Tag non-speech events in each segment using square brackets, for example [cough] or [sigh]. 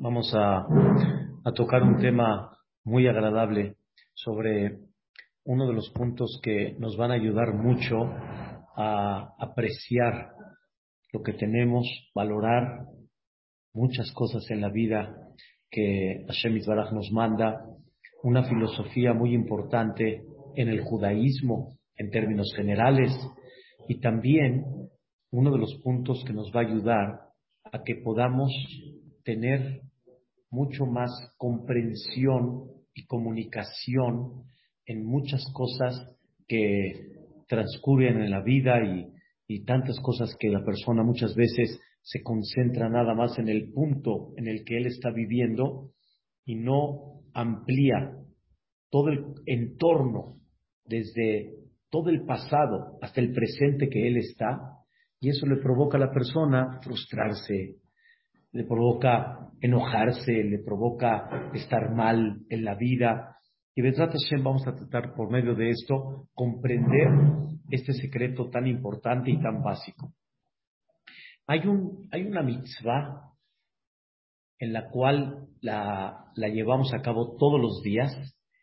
Vamos a, a tocar un tema muy agradable sobre uno de los puntos que nos van a ayudar mucho a apreciar lo que tenemos, valorar muchas cosas en la vida que Hashem Baraj nos manda, una filosofía muy importante en el judaísmo en términos generales. Y también uno de los puntos que nos va a ayudar a que podamos tener mucho más comprensión y comunicación en muchas cosas que transcurren en la vida y, y tantas cosas que la persona muchas veces se concentra nada más en el punto en el que él está viviendo y no amplía todo el entorno desde todo el pasado hasta el presente que él está y eso le provoca a la persona frustrarse, le provoca enojarse, le provoca estar mal en la vida. Y Bezrat Hashem vamos a tratar por medio de esto comprender este secreto tan importante y tan básico. Hay, un, hay una mitzvah en la cual la, la llevamos a cabo todos los días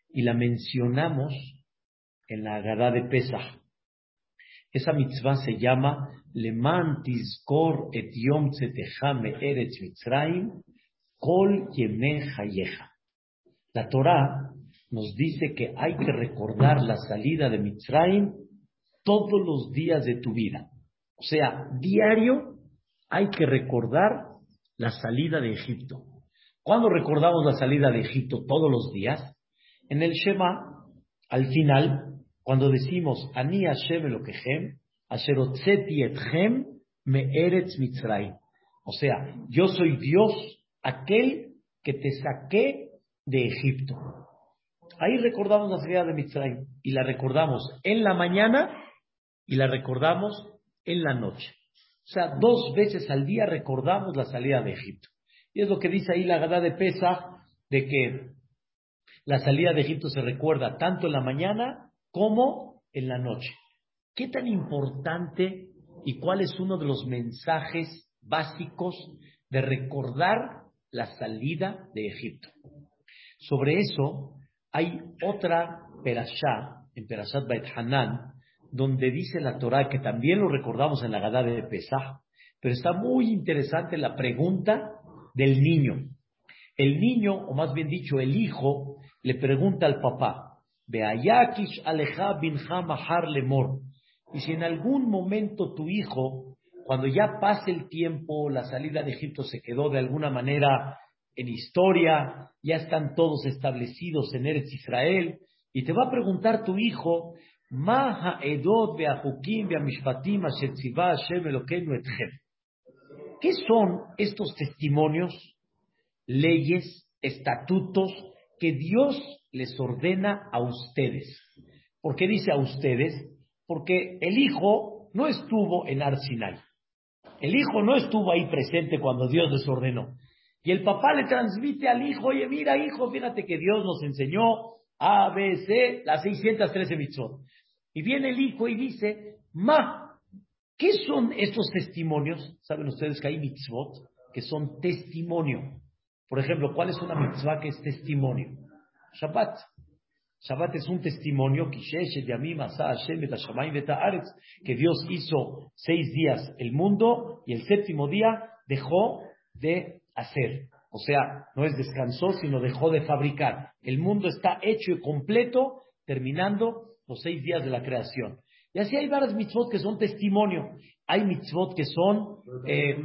y la mencionamos en la Agadá de Pesach. Esa mitzvah se llama Eretz Mitzrayim Kol Yecha. La Torah nos dice que hay que recordar la salida de Mitzrayim todos los días de tu vida. O sea, diario hay que recordar la salida de Egipto. ¿Cuándo recordamos la salida de Egipto todos los días? En el Shema, al final, cuando decimos, Ani Hashem O sea, yo soy Dios, aquel que te saqué de Egipto. Ahí recordamos la salida de Mitzrayim y la recordamos en la mañana y la recordamos en la noche. O sea, dos veces al día recordamos la salida de Egipto. Y es lo que dice ahí la Gada de Pesa, de que la salida de Egipto se recuerda tanto en la mañana como en la noche. ¿Qué tan importante y cuál es uno de los mensajes básicos de recordar la salida de Egipto? Sobre eso hay otra perashá, en Perashat Bait Hanan, donde dice la Torah que también lo recordamos en la Gadá de Pesach, pero está muy interesante la pregunta del niño. El niño, o más bien dicho, el hijo, le pregunta al papá, Beayakish aleja binja mahar lemor. Y si en algún momento tu hijo, cuando ya pase el tiempo, la salida de Egipto se quedó de alguna manera en historia, ya están todos establecidos en Eretz Israel, y te va a preguntar tu hijo, ¿Qué son estos testimonios, leyes, estatutos que Dios les ordena a ustedes. ¿Por qué dice a ustedes? Porque el hijo no estuvo en Arsinai. El hijo no estuvo ahí presente cuando Dios les ordenó. Y el papá le transmite al hijo, oye, mira hijo, fíjate que Dios nos enseñó A, B, C, las 613 mitzvot. Y viene el hijo y dice, ma, ¿qué son estos testimonios? ¿Saben ustedes que hay mitzvot que son testimonio? Por ejemplo, ¿cuál es una mitzvah que es testimonio? Shabbat. Shabbat es un testimonio que Dios hizo seis días el mundo y el séptimo día dejó de hacer. O sea, no es descansó, sino dejó de fabricar. El mundo está hecho y completo, terminando los seis días de la creación. Y así hay varias mitzvot que son testimonio. Hay mitzvot que son... Eh,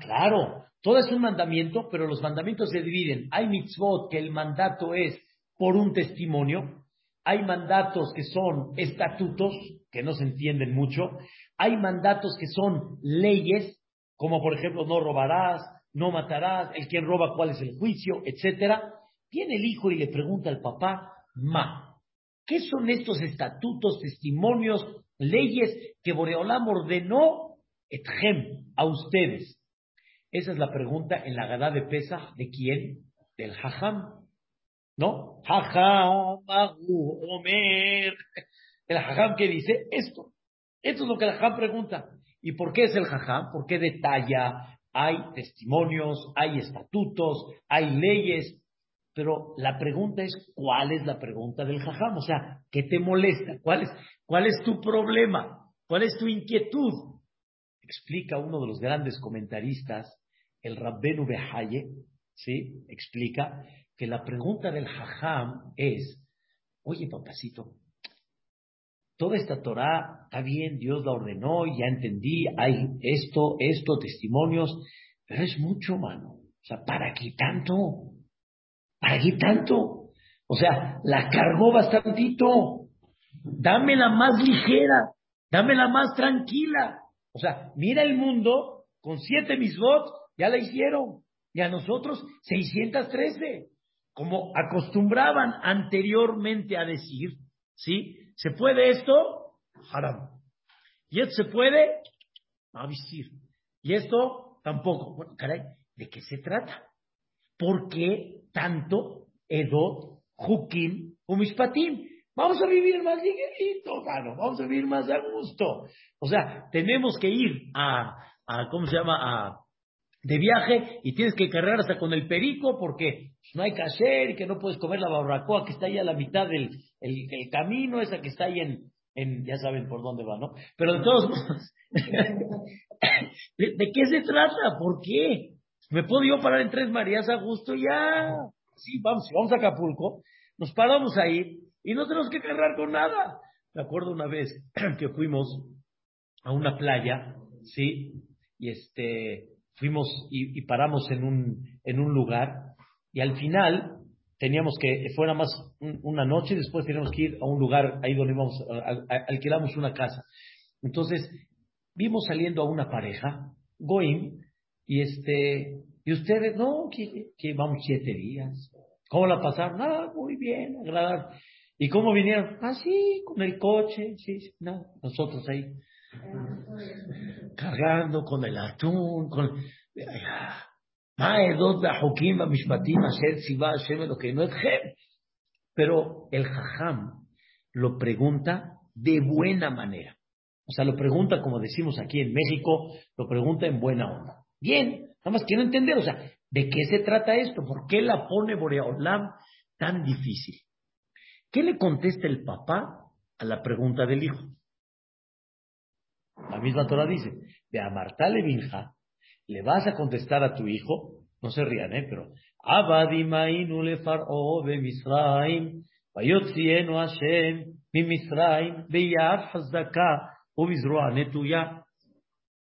claro, todo es un mandamiento, pero los mandamientos se dividen. Hay mitzvot que el mandato es por un testimonio. Hay mandatos que son estatutos, que no se entienden mucho. Hay mandatos que son leyes, como por ejemplo no robarás, no matarás, el quien roba cuál es el juicio, etcétera. Viene el hijo y le pregunta al papá, ma, ¿qué son estos estatutos, testimonios, leyes que Boreolam ordenó etjem a ustedes? Esa es la pregunta en la Gadá de Pesach, ¿de quién? Del Hajam. ¿No? Hajam, Omer. El Hajam que dice esto. Esto es lo que el Hajam pregunta. ¿Y por qué es el Hajam? ¿Por qué detalla, hay testimonios, hay estatutos, hay leyes, pero la pregunta es, ¿cuál es la pregunta del jajam? O sea, ¿qué te molesta? ¿Cuál es, cuál es tu problema? ¿Cuál es tu inquietud? Explica uno de los grandes comentaristas, el Rabbenu Behaye, ¿sí? Explica que la pregunta del jajam es, oye papacito, toda esta Torah está bien, Dios la ordenó, ya entendí, hay esto, esto, testimonios, pero es mucho, mano. O sea, ¿para qué tanto? ¿Para qué tanto? O sea, la cargó bastantito. Dámela más ligera, dámela más tranquila. O sea, mira el mundo, con siete misbot, ya la hicieron. Y a nosotros 613. Como acostumbraban anteriormente a decir, ¿sí? ¿Se puede esto? Haram. ¿Y esto se puede? A vestir. ¿Y esto? Tampoco. Bueno, caray, ¿de qué se trata? ¿Por qué tanto Edot, Hukim, Umishpatim? Vamos a vivir más ligerito, mano. Vamos a vivir más a gusto. O sea, tenemos que ir a, a ¿cómo se llama? A, de viaje y tienes que cargar hasta con el perico porque no hay hacer y que no puedes comer la barbacoa que está ahí a la mitad del el, camino, esa que está ahí en, en, ya saben por dónde va, ¿no? Pero de todos modos, [laughs] ¿de, qué se trata? ¿Por qué? ¿Me puedo yo parar en Tres Marías a gusto? Ya. Sí, vamos, vamos a Acapulco, nos paramos ahí y no tenemos que cargar con nada. Me acuerdo una vez [clears throat] que fuimos a una playa, ¿sí? Y este, fuimos y, paramos en un, en un lugar y al final teníamos que, fuera más una noche y después teníamos que ir a un lugar ahí donde íbamos, alquilamos una casa. Entonces, vimos saliendo a una pareja, Goim, y este, y ustedes, no, que, vamos siete días. ¿Cómo la pasaron? Ah, muy bien, agradable. ¿Y cómo vinieron? Ah, sí, con el coche, sí, sí, no, nosotros ahí cargando con el atún, con... Pero el jajam lo pregunta de buena manera. O sea, lo pregunta, como decimos aquí en México, lo pregunta en buena onda. Bien, nada más quiero entender, o sea, ¿de qué se trata esto? ¿Por qué la pone Boreolam tan difícil? ¿Qué le contesta el papá a la pregunta del hijo? La misma Torah dice, de Amartale Binja, le vas a contestar a tu hijo, no se rían, ¿eh? Pero, Abadimainu le far'o be Misraim, vayotzienu Hashem, mi Misraim, beyad hazdaka, u netuya.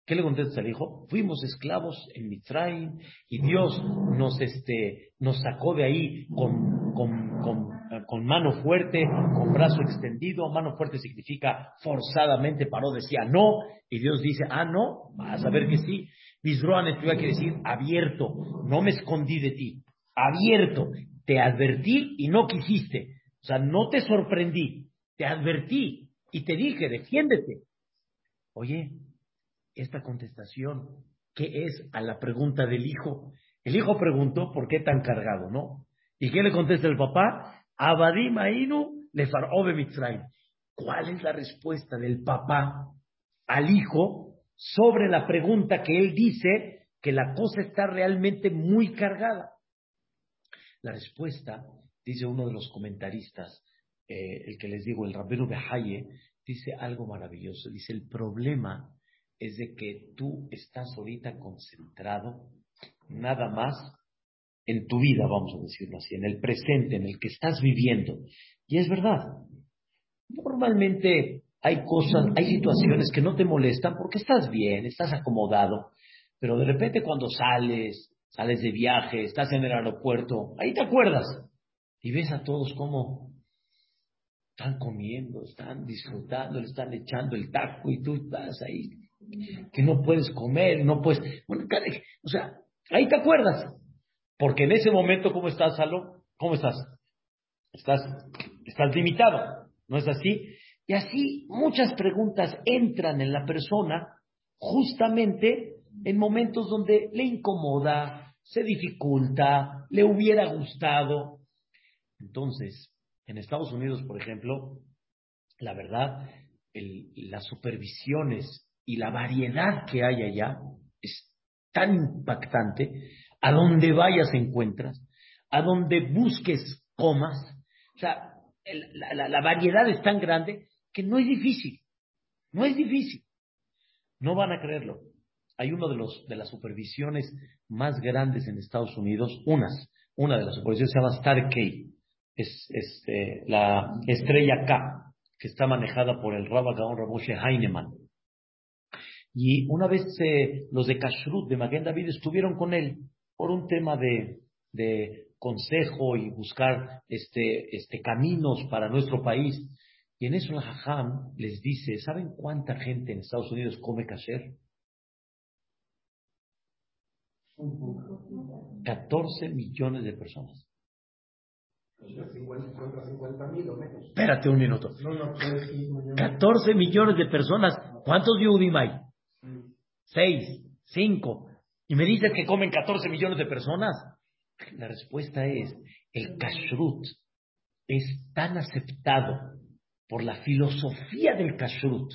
¿Qué le contesta al hijo? Fuimos esclavos en Misraim y Dios nos, este, nos sacó de ahí con, con, con con mano fuerte, con brazo extendido. Mano fuerte significa forzadamente paró, decía no, y Dios dice, ah, no, vas a ver que sí. Bisroan tuvo que decir abierto, no me escondí de ti, abierto, te advertí y no quisiste. O sea, no te sorprendí, te advertí y te dije, defiéndete. Oye, esta contestación, ¿qué es a la pregunta del hijo? El hijo preguntó, ¿por qué tan cargado, no? ¿Y qué le contesta el papá? Abadim Ainu le Mitzrayim. ¿Cuál es la respuesta del papá al hijo sobre la pregunta que él dice que la cosa está realmente muy cargada? La respuesta, dice uno de los comentaristas, eh, el que les digo, el Rabbenu Behaye, dice algo maravilloso. Dice, el problema es de que tú estás ahorita concentrado nada más en tu vida, vamos a decirlo así, en el presente, en el que estás viviendo. Y es verdad. Normalmente hay cosas, hay situaciones que no te molestan porque estás bien, estás acomodado, pero de repente cuando sales, sales de viaje, estás en el aeropuerto, ahí te acuerdas y ves a todos como están comiendo, están disfrutando, están echando el taco y tú estás ahí que no puedes comer, no puedes, bueno, o sea, ahí te acuerdas. Porque en ese momento, ¿cómo estás, Salo? ¿Cómo estás? Estás, estás limitado, ¿no es así? Y así muchas preguntas entran en la persona justamente en momentos donde le incomoda, se dificulta, le hubiera gustado. Entonces, en Estados Unidos, por ejemplo, la verdad, las supervisiones y la variedad que hay allá es tan impactante, a donde vayas encuentras, a donde busques comas, o sea, la, variedad es tan grande que no es difícil, no es difícil. No van a creerlo. Hay uno de los de las supervisiones más grandes en Estados Unidos, unas, una de las supervisiones se llama Star K, es este, la estrella K, que está manejada por el Rabba Gaon Raboshe Heinemann. Y una vez eh, los de Kashrut, de Maguen David, estuvieron con él por un tema de, de consejo y buscar este, este, caminos para nuestro país. Y en eso el Jajam les dice, ¿saben cuánta gente en Estados Unidos come kasher? 14 millones de personas. Espérate un minuto. 14 millones de personas. ¿Cuántos Yudim hay? 6, 5. Y me dices que comen 14 millones de personas. La respuesta es, el kashrut es tan aceptado por la filosofía del kashrut,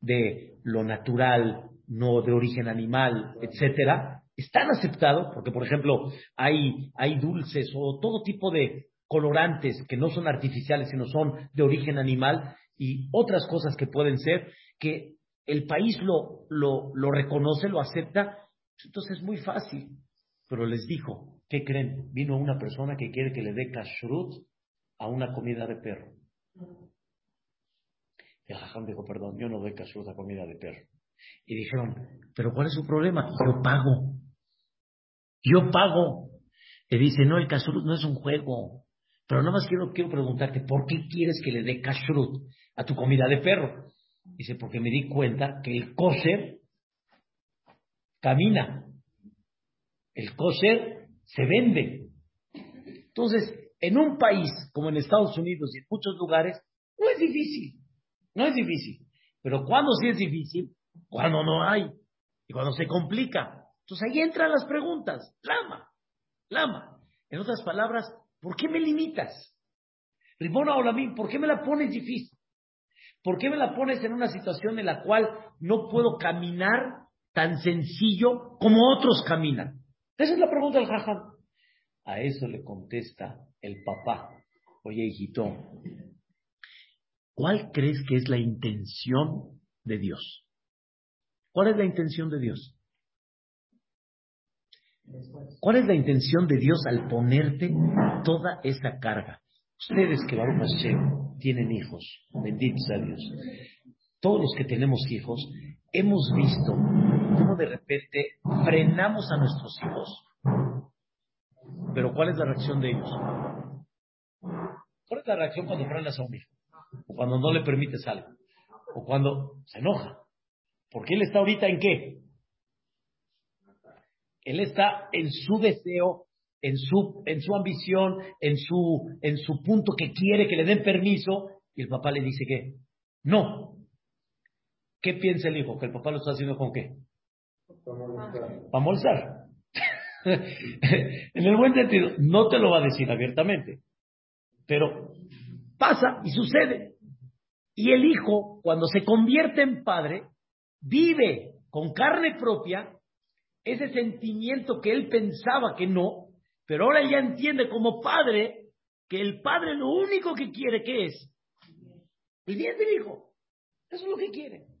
de lo natural, no de origen animal, etcétera, es tan aceptado, porque por ejemplo hay, hay dulces o todo tipo de colorantes que no son artificiales, sino son de origen animal, y otras cosas que pueden ser, que el país lo, lo, lo reconoce, lo acepta, entonces es muy fácil. Pero les dijo, ¿qué creen? Vino una persona que quiere que le dé kashrut a una comida de perro. El jajam dijo, perdón, yo no doy kashrut a comida de perro. Y dijeron, ¿pero cuál es su problema? Yo pago. Yo pago. Y dice, no, el kashrut no es un juego. Pero nada más quiero, quiero preguntarte, ¿por qué quieres que le dé kashrut a tu comida de perro? Dice, porque me di cuenta que el kosher camina. El kosher se vende. Entonces, en un país como en Estados Unidos y en muchos lugares, no es difícil. No es difícil. Pero cuando sí es difícil, cuando no hay y cuando se complica. Entonces ahí entran las preguntas. Lama, lama. En otras palabras, ¿por qué me limitas? Ribona Olamín, ¿por qué me la pones difícil? ¿Por qué me la pones en una situación en la cual no puedo caminar tan sencillo como otros caminan? Esa es la pregunta del jajam. A eso le contesta el papá. Oye, hijito, ¿cuál crees que es la intención de Dios? ¿Cuál es la intención de Dios? ¿Cuál es la intención de Dios al ponerte toda esa carga? Ustedes que Baruch Hashem tienen hijos, benditos a Dios. Todos los que tenemos hijos hemos visto cómo de repente frenamos a nuestros hijos. Pero ¿cuál es la reacción de ellos? ¿Cuál es la reacción cuando frenas a un hijo? O cuando no le permites algo. O cuando se enoja. Porque él está ahorita en qué? Él está en su deseo, en su, en su ambición, en su, en su punto que quiere que le den permiso, y el papá le dice que no. ¿Qué piensa el hijo? ¿Que el papá lo está haciendo con qué? Para molestar. [laughs] en el buen sentido, no te lo va a decir abiertamente, pero pasa y sucede. Y el hijo, cuando se convierte en padre, vive con carne propia ese sentimiento que él pensaba que no, pero ahora ya entiende como padre que el padre lo único que quiere que es el bien del hijo. Eso es lo que quiere.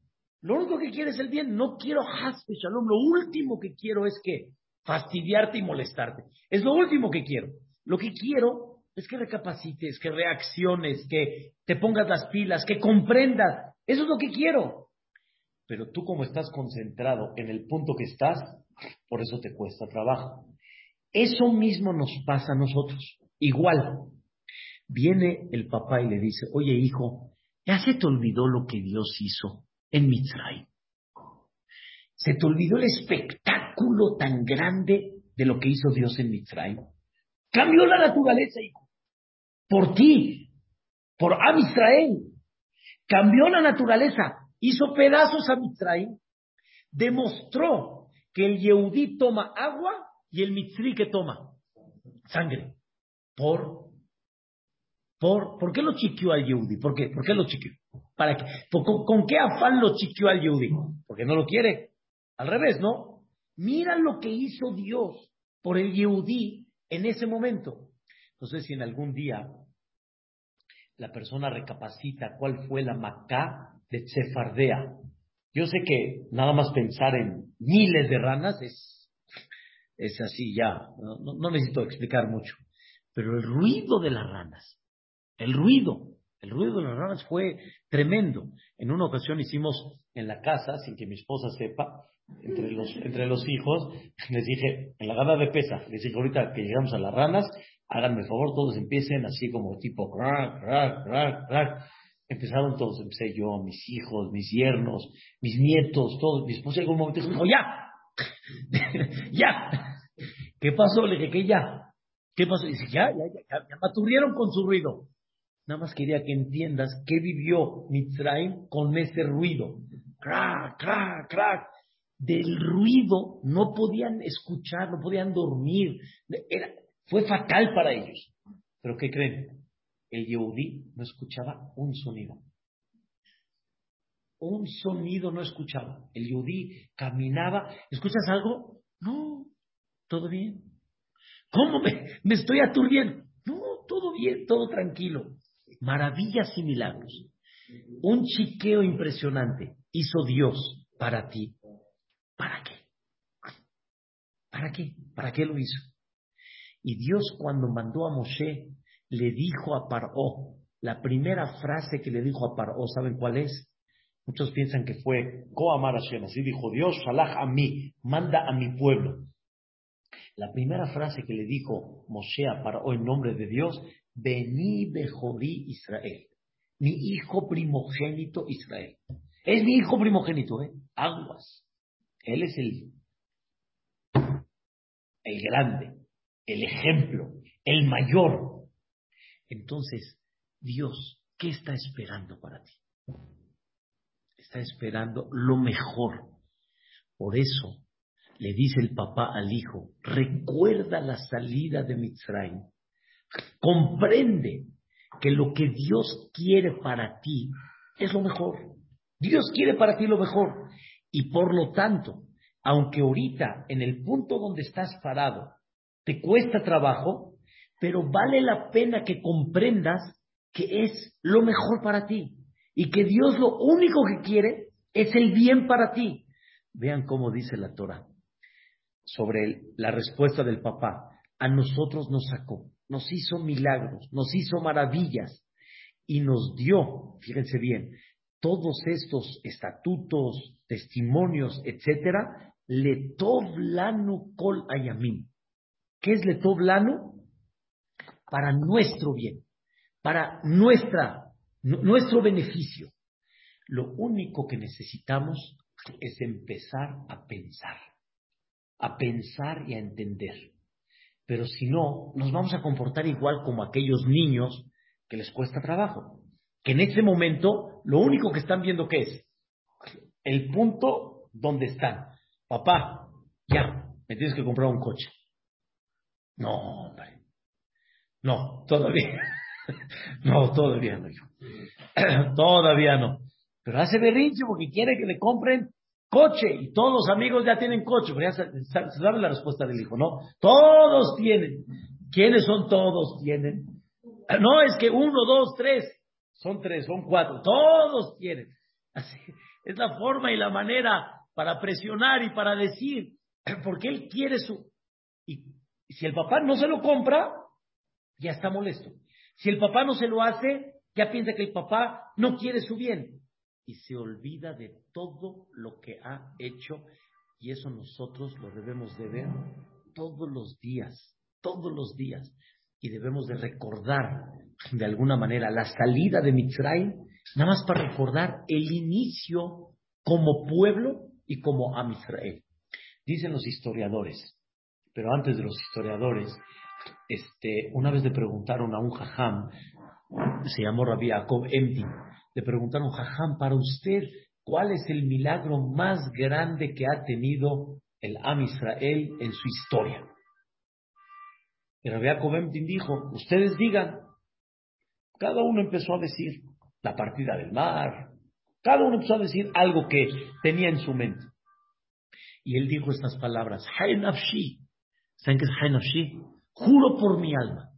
Lo único que quiere es el bien. No quiero haspe shalom. Lo último que quiero es que fastidiarte y molestarte. Es lo último que quiero. Lo que quiero es que recapacites, que reacciones, que te pongas las pilas, que comprendas. Eso es lo que quiero. Pero tú como estás concentrado en el punto que estás, por eso te cuesta trabajo. Eso mismo nos pasa a nosotros. Igual. Viene el papá y le dice, oye hijo, ¿ya se te olvidó lo que Dios hizo en Mitzray? ¿Se te olvidó el espectáculo tan grande de lo que hizo Dios en Mitzray? Cambió la naturaleza, hijo. Por ti, por Am Cambió la naturaleza, hizo pedazos a Mitzray, demostró que el Yehudí toma agua y el Mitzri que toma sangre. Por, por, ¿Por qué lo chiquió al Yehudí? ¿Por qué? ¿Por qué lo chiquió? ¿Para qué? ¿Con, qué afán lo chiquió al Yehudí? Porque no lo quiere. Al revés, ¿no? Mira lo que hizo Dios por el Yehudí en ese momento. No sé si en algún día la persona recapacita cuál fue la Macá de Tsefardea. Yo sé que nada más pensar en miles de ranas es, es así ya, no necesito explicar mucho. Pero el ruido de las ranas, el ruido, el ruido de las ranas fue tremendo. En una ocasión hicimos en la casa, sin que mi esposa sepa, entre los, entre los hijos, les dije, en la gana de pesa, les dije ahorita que llegamos a las ranas, háganme el favor, todos empiecen así como tipo crack, crack, crack, crack. Empezaron todos, empecé yo, mis hijos, mis yernos, mis nietos, todos. Mi esposa en algún momento dijo, ya, [laughs] ya. ¿Qué pasó? Le dije, que ya. ¿Qué pasó? Dice, ya, ya, ya, ya, me con su ruido. Nada más quería que entiendas qué vivió Mitzrayim con ese ruido. Crack, crack, crack. Del ruido no podían escuchar, no podían dormir. Era, fue fatal para ellos. Pero ¿qué creen? El Yehudí no escuchaba un sonido. Un sonido no escuchaba. El Yehudí caminaba. ¿Escuchas algo? No, todo bien. ¿Cómo me, me estoy aturdiendo? No, todo bien, todo tranquilo. Maravillas y milagros. Un chiqueo impresionante hizo Dios para ti. ¿Para qué? ¿Para qué? ¿Para qué lo hizo? Y Dios cuando mandó a Moshe, le dijo a Paró, la primera frase que le dijo a Paró, ¿saben cuál es? Muchos piensan que fue Koamar Hashem, así dijo Dios, Salah a mí, manda a mi pueblo. La primera frase que le dijo Moshe a Paró en nombre de Dios, Vení Bejorí Israel, mi hijo primogénito Israel. Es mi hijo primogénito, ¿eh? Aguas. Él es el, el grande, el ejemplo, el mayor. Entonces, Dios, ¿qué está esperando para ti? Está esperando lo mejor. Por eso, le dice el papá al hijo, recuerda la salida de Mitzrayim, comprende que lo que Dios quiere para ti es lo mejor. Dios quiere para ti lo mejor. Y por lo tanto, aunque ahorita en el punto donde estás parado te cuesta trabajo, pero vale la pena que comprendas que es lo mejor para ti y que Dios lo único que quiere es el bien para ti. Vean cómo dice la Torah sobre la respuesta del papá. A nosotros nos sacó, nos hizo milagros, nos hizo maravillas y nos dio, fíjense bien, todos estos estatutos, testimonios, etcétera, lanu kol ayamim. ¿Qué es lanu? Para nuestro bien, para nuestra, nuestro beneficio. Lo único que necesitamos es empezar a pensar a pensar y a entender. Pero si no, nos vamos a comportar igual como aquellos niños que les cuesta trabajo. Que en ese momento lo único que están viendo que es el punto donde están. Papá, ya, me tienes que comprar un coche. No, hombre. No, todavía. [laughs] no, todavía no, [clears throat] todavía no. Pero hace berrinche porque quiere que le compren coche y todos los amigos ya tienen coche, pero ya se, sabe la respuesta del hijo, ¿no? Todos tienen. ¿Quiénes son todos tienen? No, es que uno, dos, tres, son tres, son cuatro, todos tienen. [laughs] Así, es la forma y la manera para presionar y para decir, [clears throat] porque él quiere su... Y si el papá no se lo compra, ya está molesto. Si el papá no se lo hace, ya piensa que el papá no quiere su bien y se olvida de todo lo que ha hecho y eso nosotros lo debemos de ver todos los días, todos los días y debemos de recordar de alguna manera la salida de Mitzrayim, nada más para recordar el inicio como pueblo y como a Israel. Dicen los historiadores, pero antes de los historiadores, este, una vez le preguntaron a un jajam, se llamó Rabbi Jacob Emdi, le preguntaron, Jajam, para usted, ¿cuál es el milagro más grande que ha tenido el Am Israel en su historia? Y Rabbi dijo, ustedes digan. Cada uno empezó a decir la partida del mar. Cada uno empezó a decir algo que tenía en su mente. Y él dijo estas palabras, Nafshi. ¿Saben qué es Nafshi? Juro por mi alma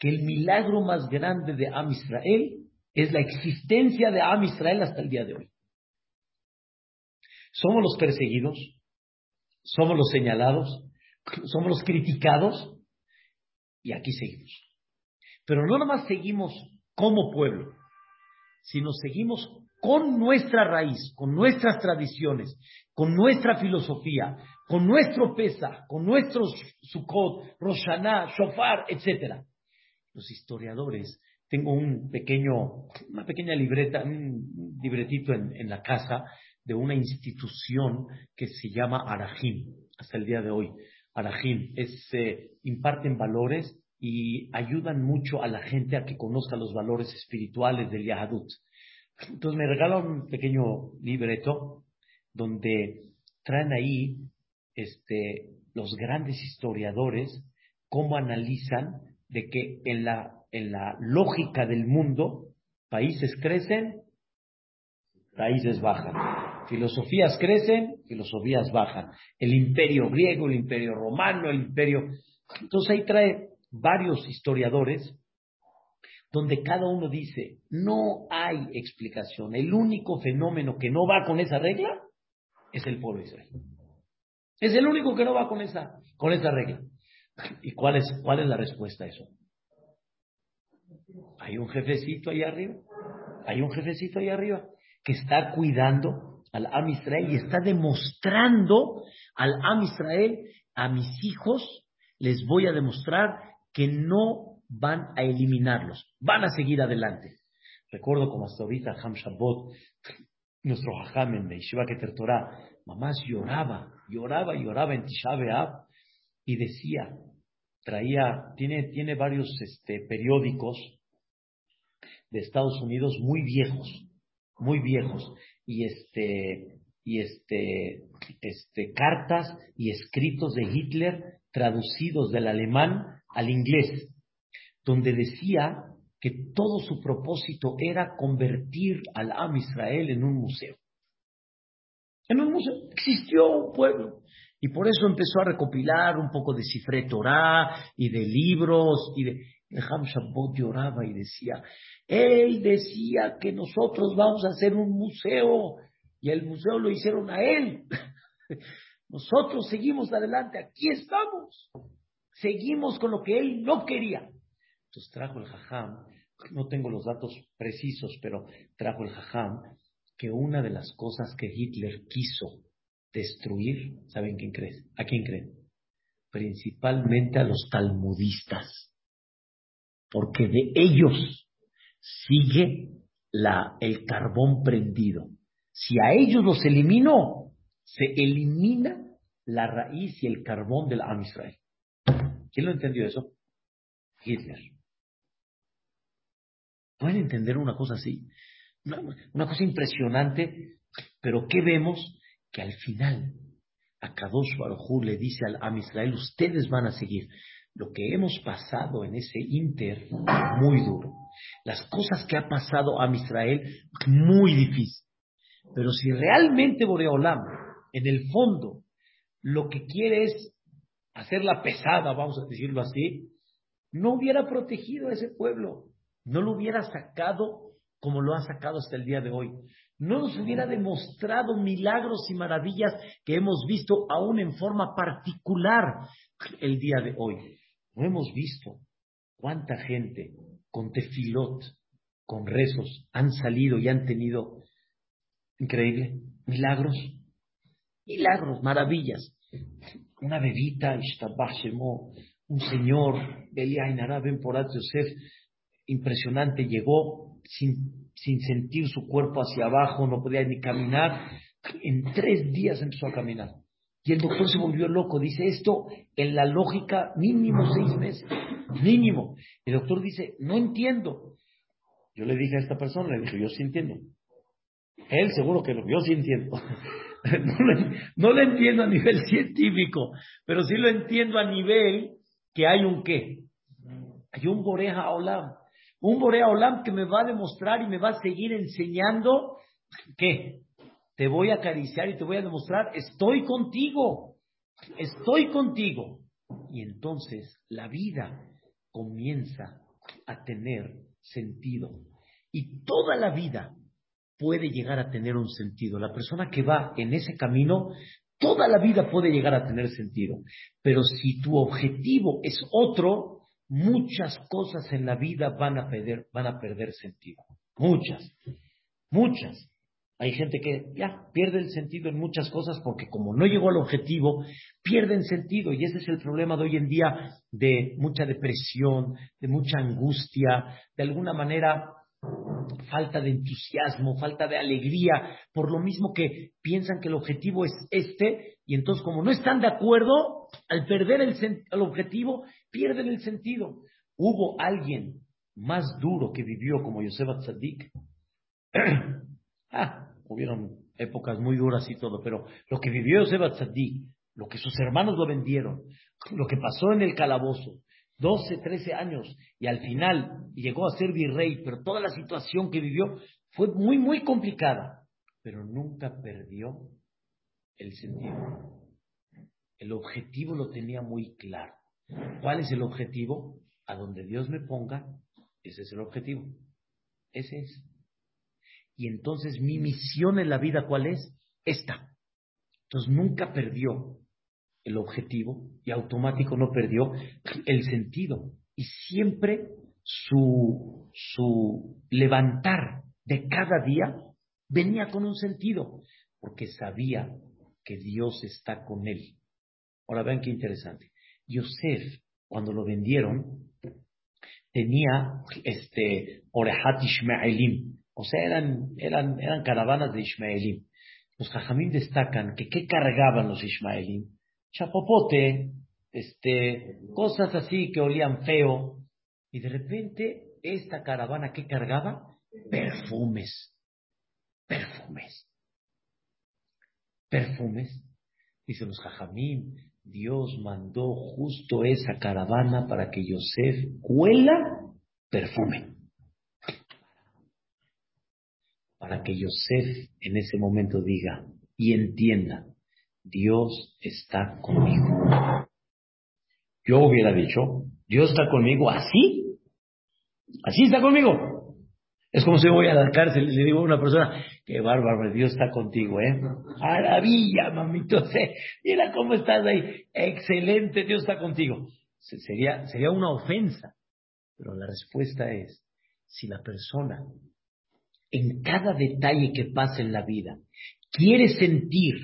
que el milagro más grande de Am Israel es la existencia de Am Israel hasta el día de hoy. Somos los perseguidos, somos los señalados, somos los criticados y aquí seguimos. Pero no nomás seguimos como pueblo, sino seguimos con nuestra raíz, con nuestras tradiciones, con nuestra filosofía, con nuestro pesa, con nuestros Sukkot, Roshaná, Shofar, etc. Los historiadores, tengo un pequeño, una pequeña libreta, un libretito en, en la casa de una institución que se llama Arahim, hasta el día de hoy. Arahim es, eh, imparten valores y ayudan mucho a la gente a que conozca los valores espirituales del Yahadut. Entonces me regalan un pequeño libreto donde traen ahí este, los grandes historiadores cómo analizan de que en la, en la lógica del mundo países crecen, países bajan. Filosofías crecen, filosofías bajan. El imperio griego, el imperio romano, el imperio... Entonces ahí trae varios historiadores donde cada uno dice, no hay explicación. El único fenómeno que no va con esa regla es el pueblo de Israel. Es el único que no va con esa, con esa regla. ¿Y cuál es, cuál es la respuesta a eso? Hay un jefecito ahí arriba. Hay un jefecito ahí arriba que está cuidando al Am Israel y está demostrando al Am Israel, a mis hijos, les voy a demostrar que no van a eliminarlos, van a seguir adelante. Recuerdo como hasta ahorita Ham Shabbat, nuestro Hajam en Yeshiva Keter Torah, mamás lloraba, lloraba, lloraba en Tisha B'Av y decía, traía, tiene, tiene varios este, periódicos de Estados Unidos muy viejos, muy viejos, y este, y este, este, cartas y escritos de Hitler traducidos del alemán al inglés, donde decía que todo su propósito era convertir al Am Israel en un museo. En un museo existió un pueblo. Y por eso empezó a recopilar un poco de Cifre Torah y de libros y de... Ham Shabbat lloraba y decía, él decía que nosotros vamos a hacer un museo y el museo lo hicieron a él. [laughs] Nosotros seguimos adelante, aquí estamos. Seguimos con lo que él no quería. Entonces trajo el jajam, no tengo los datos precisos, pero trajo el jajam que una de las cosas que Hitler quiso destruir, ¿saben quién cree? ¿A quién creen? Principalmente a los talmudistas, porque de ellos sigue la, el carbón prendido. Si a ellos los eliminó, se elimina la raíz y el carbón del Am Israel. ¿Quién lo entendió eso? Hitler. ¿Pueden entender una cosa así? Una, cosa impresionante, pero ¿qué vemos? Que al final, a Kadosh Baruj le dice al Am Israel, ustedes van a seguir. Lo que hemos pasado en ese inter, muy duro. Las cosas que ha pasado a Israel, muy difícil. Pero si realmente Boreolam, en el fondo, lo que quiere es hacerla pesada, vamos a decirlo así, no hubiera protegido a ese pueblo, no lo hubiera sacado como lo ha sacado hasta el día de hoy. No nos hubiera demostrado milagros y maravillas que hemos visto aún en forma particular el día de hoy. No hemos visto cuánta gente con tefilot, con rezos, han salido y han tenido, increíble, milagros, milagros, maravillas una bebita, un señor, Ben Porat Yosef, impresionante, llegó sin, sin sentir su cuerpo hacia abajo, no podía ni caminar. En tres días empezó a caminar. Y el doctor se volvió loco. Dice esto en la lógica mínimo seis meses. Mínimo. El doctor dice, no entiendo. Yo le dije a esta persona, le dije, yo sí entiendo. Él seguro que lo, yo sí entiendo. [laughs] no, lo, entiendo a nivel [laughs] científico, pero sí lo entiendo a nivel que hay un qué. Hay un Boreja Olam. Un Borea Olam que me va a demostrar y me va a seguir enseñando qué. te voy a acariciar y te voy a demostrar, estoy contigo, estoy contigo. Y entonces la vida comienza a tener sentido. Y toda la vida puede llegar a tener un sentido. La persona que va en ese camino, toda la vida puede llegar a tener sentido. Pero si tu objetivo es otro, muchas cosas en la vida van a perder, van a perder sentido. Muchas, muchas. Hay gente que ya pierde el sentido en muchas cosas porque como no llegó al objetivo, pierden sentido. Y ese es el problema de hoy en día de mucha depresión, de mucha angustia, de alguna manera falta de entusiasmo, falta de alegría, por lo mismo que piensan que el objetivo es este, y entonces como no están de acuerdo, al perder el, el objetivo, pierden el sentido. Hubo alguien más duro que vivió como Yosef Atzadik. [clears throat] ah, hubieron épocas muy duras y todo, pero lo que vivió Yosef Atzadik, lo que sus hermanos lo vendieron, lo que pasó en el calabozo, 12, 13 años, y al final llegó a ser virrey, pero toda la situación que vivió fue muy, muy complicada, pero nunca perdió el sentido. El objetivo lo tenía muy claro. ¿Cuál es el objetivo? A donde Dios me ponga, ese es el objetivo. Ese es. Y entonces mi misión en la vida, ¿cuál es? Esta. Entonces nunca perdió el objetivo y automático no perdió el sentido. Y siempre su, su levantar de cada día venía con un sentido, porque sabía que Dios está con él. Ahora vean qué interesante. Yosef, cuando lo vendieron, tenía este Orehat Ishmaelim, o sea, eran, eran, eran caravanas de Ishmaelim. Los Jajamín destacan que qué cargaban los Ishmaelim. Chapopote, este, cosas así que olían feo. Y de repente, esta caravana, ¿qué cargaba? Perfumes. Perfumes. Perfumes. Dicen los Jajamín, Dios mandó justo esa caravana para que Yosef cuela perfume. Para que Yosef en ese momento diga y entienda, Dios está conmigo. Yo hubiera dicho, Dios está conmigo así, así está conmigo. Es como si voy a la cárcel y le digo a una persona, qué bárbaro, Dios está contigo, ¿eh? Maravilla, mamito, [laughs] mira cómo estás ahí, excelente, Dios está contigo. Sería, sería una ofensa, pero la respuesta es, si la persona en cada detalle que pasa en la vida quiere sentir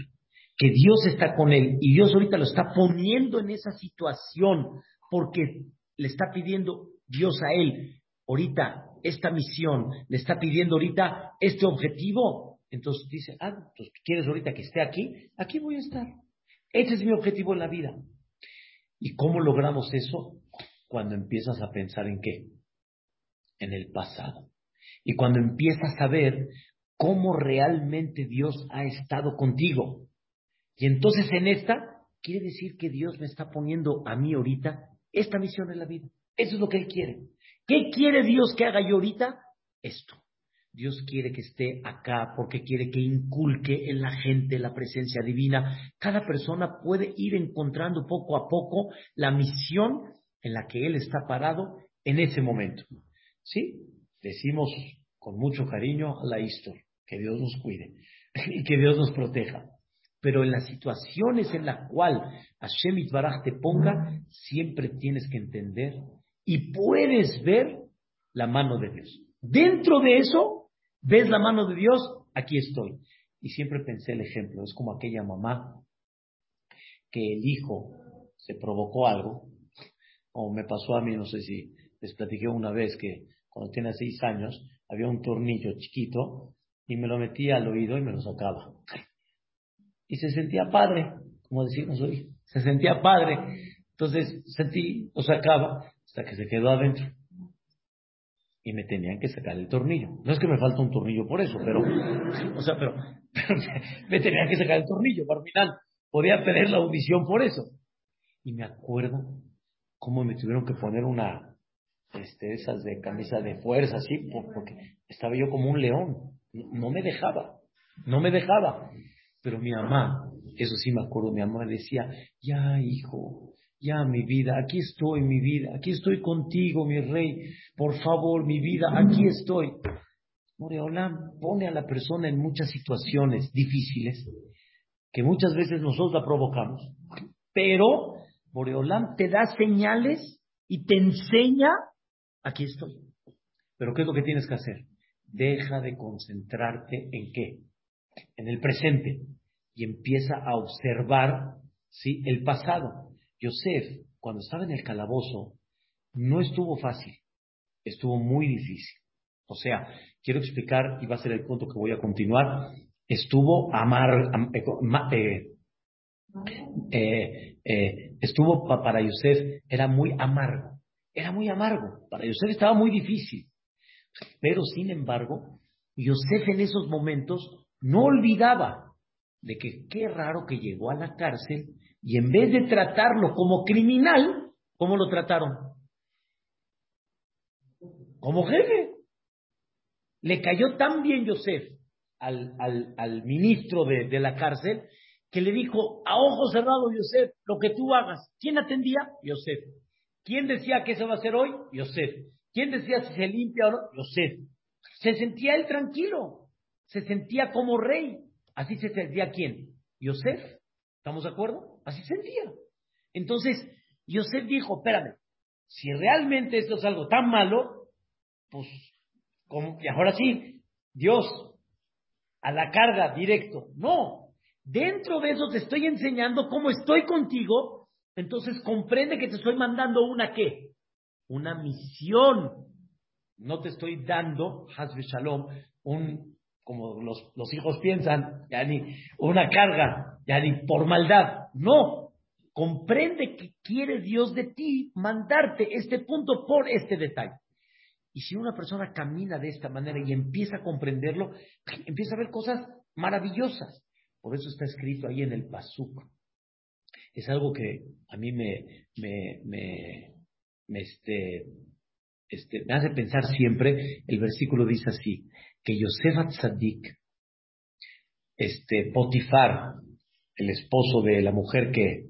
que Dios está con él y Dios ahorita lo está poniendo en esa situación porque le está pidiendo Dios a él, ahorita esta misión, le está pidiendo ahorita este objetivo. Entonces dice, ah, pues quieres ahorita que esté aquí, aquí voy a estar. Ese es mi objetivo en la vida. ¿Y cómo logramos eso? Cuando empiezas a pensar en qué? En el pasado. Y cuando empiezas a ver cómo realmente Dios ha estado contigo. Y entonces en esta, quiere decir que Dios me está poniendo a mí ahorita esta misión en la vida. Eso es lo que Él quiere. ¿Qué quiere Dios que haga yo ahorita? Esto. Dios quiere que esté acá porque quiere que inculque en la gente la presencia divina. Cada persona puede ir encontrando poco a poco la misión en la que Él está parado en ese momento. ¿Sí? Decimos con mucho cariño a la historia, que Dios nos cuide [laughs] y que Dios nos proteja. Pero en las situaciones en las cuales Hashem Itbaraj te ponga, siempre tienes que entender y puedes ver la mano de Dios. Dentro de eso, ves la mano de Dios, aquí estoy. Y siempre pensé el ejemplo, es como aquella mamá que el hijo se provocó algo, o me pasó a mí, no sé si les platiqué una vez que cuando tenía seis años había un tornillo chiquito y me lo metía al oído y me lo sacaba. Y se sentía padre, como decimos hoy, se sentía padre. Entonces sentí, lo sacaba hasta que se quedó adentro. Y me tenían que sacar el tornillo. No es que me falta un tornillo por eso, pero, o sea, pero, me tenían que sacar el tornillo para final. Podía perder la audición por eso. Y me acuerdo cómo me tuvieron que poner una, este, esas de camisa de fuerza, así, porque estaba yo como un león. No me dejaba. No me dejaba. Pero mi mamá, eso sí me acuerdo, mi mamá decía, ya hijo, ya mi vida, aquí estoy mi vida, aquí estoy contigo mi rey, por favor mi vida, aquí estoy. Moreolam pone a la persona en muchas situaciones difíciles que muchas veces nosotros la provocamos, pero Moreolam te da señales y te enseña, aquí estoy. Pero ¿qué es lo que tienes que hacer? Deja de concentrarte en qué? En el presente y empieza a observar ¿sí? el pasado. Yosef, cuando estaba en el calabozo, no estuvo fácil, estuvo muy difícil. O sea, quiero explicar, y va a ser el punto que voy a continuar, estuvo amar, eh, eh, eh, estuvo para Yosef, era muy amargo, era muy amargo, para Yosef estaba muy difícil. Pero sin embargo, Yosef en esos momentos no olvidaba de que qué raro que llegó a la cárcel y en vez de tratarlo como criminal, ¿cómo lo trataron? Como jefe. Le cayó tan bien Yosef al, al, ministro de, de, la cárcel que le dijo, a ojos cerrados, Yosef, lo que tú hagas. ¿Quién atendía? Yosef. ¿Quién decía que eso va a ser hoy? Yosef. ¿Quién decía si se limpia o no? Yosef. Se sentía él tranquilo. Se sentía como rey. Así se sentía quién? Yosef. ¿Estamos de acuerdo? Así se sentía. Entonces, Yosef dijo, espérame, si realmente esto es algo tan malo, pues, como, y ahora sí, Dios, a la carga directo. No, dentro de eso te estoy enseñando cómo estoy contigo, entonces comprende que te estoy mandando una qué? Una misión. No te estoy dando, Shalom, un como los, los hijos piensan, ya ni una carga, ya ni por maldad. No, comprende que quiere Dios de ti mandarte este punto por este detalle. Y si una persona camina de esta manera y empieza a comprenderlo, empieza a ver cosas maravillosas. Por eso está escrito ahí en el Pasuk. Es algo que a mí me, me, me, este, este, me hace pensar siempre. El versículo dice así: que Yosef Tzadik, este, Potifar, el esposo de la mujer que,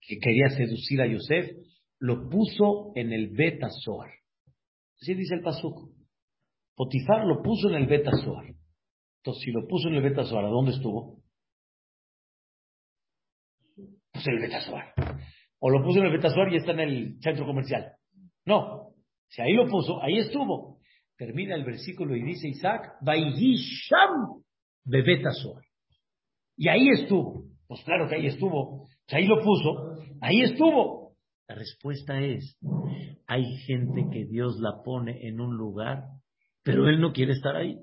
que quería seducir a Yosef, lo puso en el Beta. Así dice el Pasuk. Potifar lo puso en el Beta. Entonces, si lo puso en el Beta ¿a dónde estuvo? Pues en el. O lo puso en el Beta Soar y está en el centro comercial. No. Si ahí lo puso, ahí estuvo termina el versículo y dice Isaac, Sham Bebetazoar. Y ahí estuvo. Pues claro que ahí estuvo. ahí lo puso. Ahí estuvo. La respuesta es, hay gente que Dios la pone en un lugar, pero él no quiere estar ahí.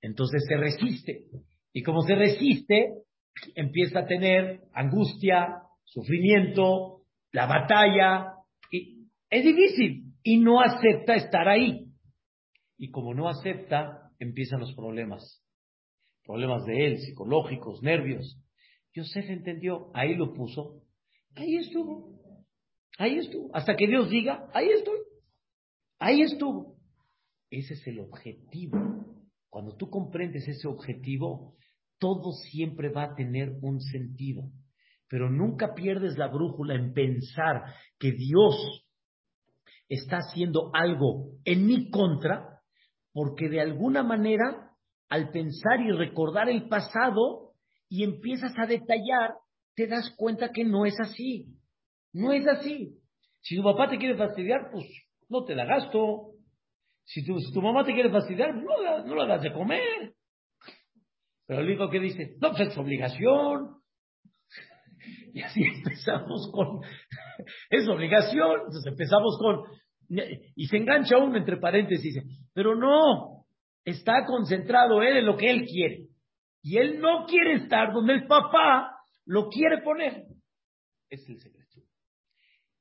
Entonces se resiste. Y como se resiste, empieza a tener angustia, sufrimiento, la batalla. Y es difícil. Y no acepta estar ahí. Y como no acepta, empiezan los problemas. Problemas de él, psicológicos, nervios. Yosef entendió, ahí lo puso, ahí estuvo, ahí estuvo. Hasta que Dios diga, ahí estoy, ahí estuvo. Ese es el objetivo. Cuando tú comprendes ese objetivo, todo siempre va a tener un sentido. Pero nunca pierdes la brújula en pensar que Dios está haciendo algo en mi contra porque de alguna manera, al pensar y recordar el pasado y empiezas a detallar, te das cuenta que no es así. No es así. Si tu papá te quiere fastidiar, pues no te la gasto. Si tu, tu mamá te quiere fastidiar, no, no la das de comer. Pero el hijo que dice, no, pues es obligación. [laughs] Y así empezamos con, [laughs] es obligación. Entonces empezamos con, y se engancha uno entre paréntesis, pero no, está concentrado él en lo que él quiere. Y él no quiere estar donde el papá lo quiere poner. es el secreto.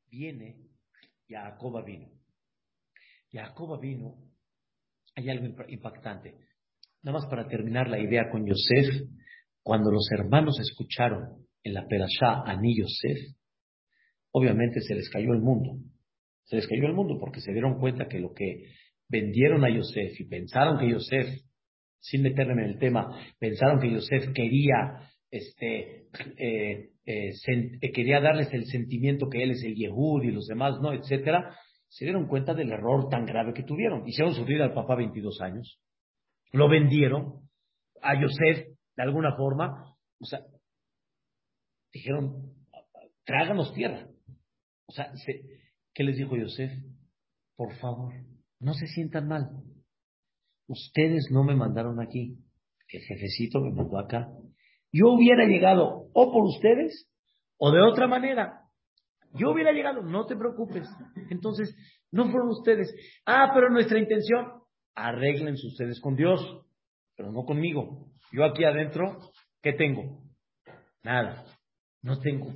Viene, Jacoba vino. Jacoba vino, hay algo impactante. Nada más para terminar la idea con Yosef, cuando los hermanos escucharon en la Perashá a ni Yosef, obviamente se les cayó el mundo. Se les cayó el mundo porque se dieron cuenta que lo que vendieron a Yosef y pensaron que Yosef sin meterme en el tema, pensaron que Yosef quería, este, eh, eh, eh, quería darles el sentimiento que él es el Yehud y los demás no, etcétera, se dieron cuenta del error tan grave que tuvieron. Hicieron sufrir al papá 22 años, lo vendieron a Yosef de alguna forma, o sea, dijeron, tráganos tierra. O sea, ¿qué les dijo Yosef? Por favor, no se sientan mal. Ustedes no me mandaron aquí. El jefecito me mandó acá. Yo hubiera llegado o por ustedes o de otra manera. Yo hubiera llegado, no te preocupes. Entonces, no fueron ustedes. Ah, pero nuestra intención, arréglense ustedes con Dios, pero no conmigo. Yo aquí adentro, ¿qué tengo? Nada. No tengo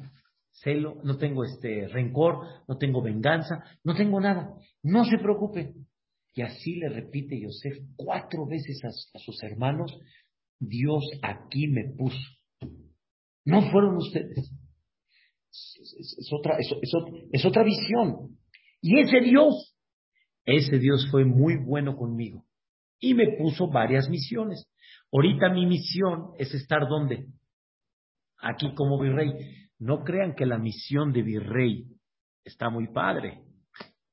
celo, no tengo este rencor, no tengo venganza, no tengo nada. No se preocupe. Y así le repite Yosef cuatro veces a, sus hermanos, Dios aquí me puso. No fueron ustedes. Es, otra, es otra visión. Y ese Dios, ese Dios fue muy bueno conmigo. Y me puso varias misiones. Ahorita mi misión es estar donde? Aquí como virrey. No crean que la misión de virrey está muy padre.